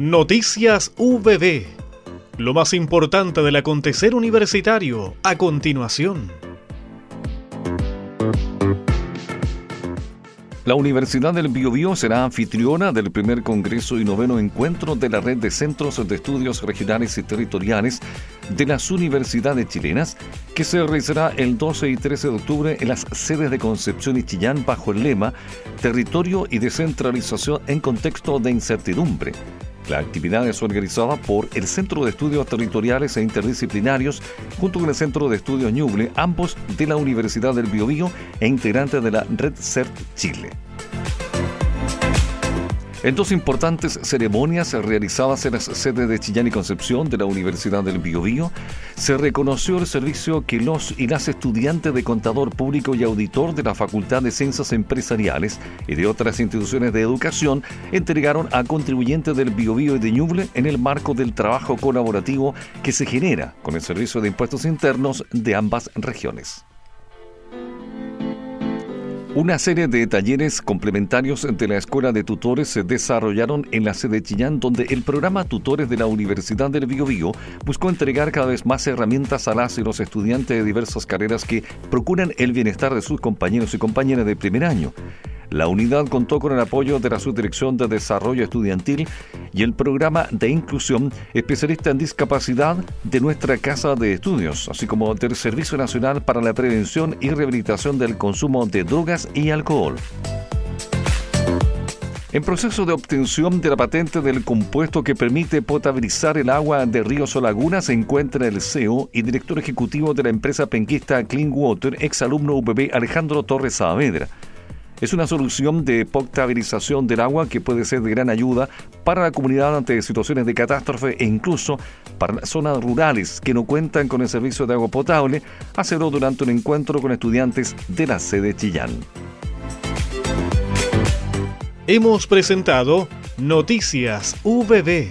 Noticias VB. Lo más importante del acontecer universitario a continuación. La Universidad del Biobío será anfitriona del primer Congreso y noveno encuentro de la Red de Centros de Estudios Regionales y Territoriales de las Universidades Chilenas, que se realizará el 12 y 13 de octubre en las sedes de Concepción y Chillán bajo el lema Territorio y descentralización en contexto de incertidumbre. La actividad es organizada por el Centro de Estudios Territoriales e Interdisciplinarios junto con el Centro de Estudios Ñuble, ambos de la Universidad del Biobío e integrantes de la Red CERT Chile. En dos importantes ceremonias realizadas en las sedes de Chillán y Concepción de la Universidad del Biobío, se reconoció el servicio que los y las estudiantes de contador público y auditor de la Facultad de Ciencias Empresariales y de otras instituciones de educación entregaron a contribuyentes del Biobío y de Ñuble en el marco del trabajo colaborativo que se genera con el Servicio de Impuestos Internos de ambas regiones. Una serie de talleres complementarios de la Escuela de Tutores se desarrollaron en la sede de Chillán, donde el programa Tutores de la Universidad del Biobío buscó entregar cada vez más herramientas a las y los estudiantes de diversas carreras que procuran el bienestar de sus compañeros y compañeras de primer año. La unidad contó con el apoyo de la Subdirección de Desarrollo Estudiantil y el programa de inclusión especialista en discapacidad de nuestra Casa de Estudios, así como del Servicio Nacional para la Prevención y Rehabilitación del Consumo de Drogas y Alcohol. En proceso de obtención de la patente del compuesto que permite potabilizar el agua de ríos o lagunas se encuentra el CEO y director ejecutivo de la empresa penquista Clean Water, exalumno UPB Alejandro Torres Saavedra. Es una solución de potabilización del agua que puede ser de gran ayuda para la comunidad ante situaciones de catástrofe e incluso para zonas rurales que no cuentan con el servicio de agua potable, aseguró durante un encuentro con estudiantes de la sede Chillán. Hemos presentado Noticias VB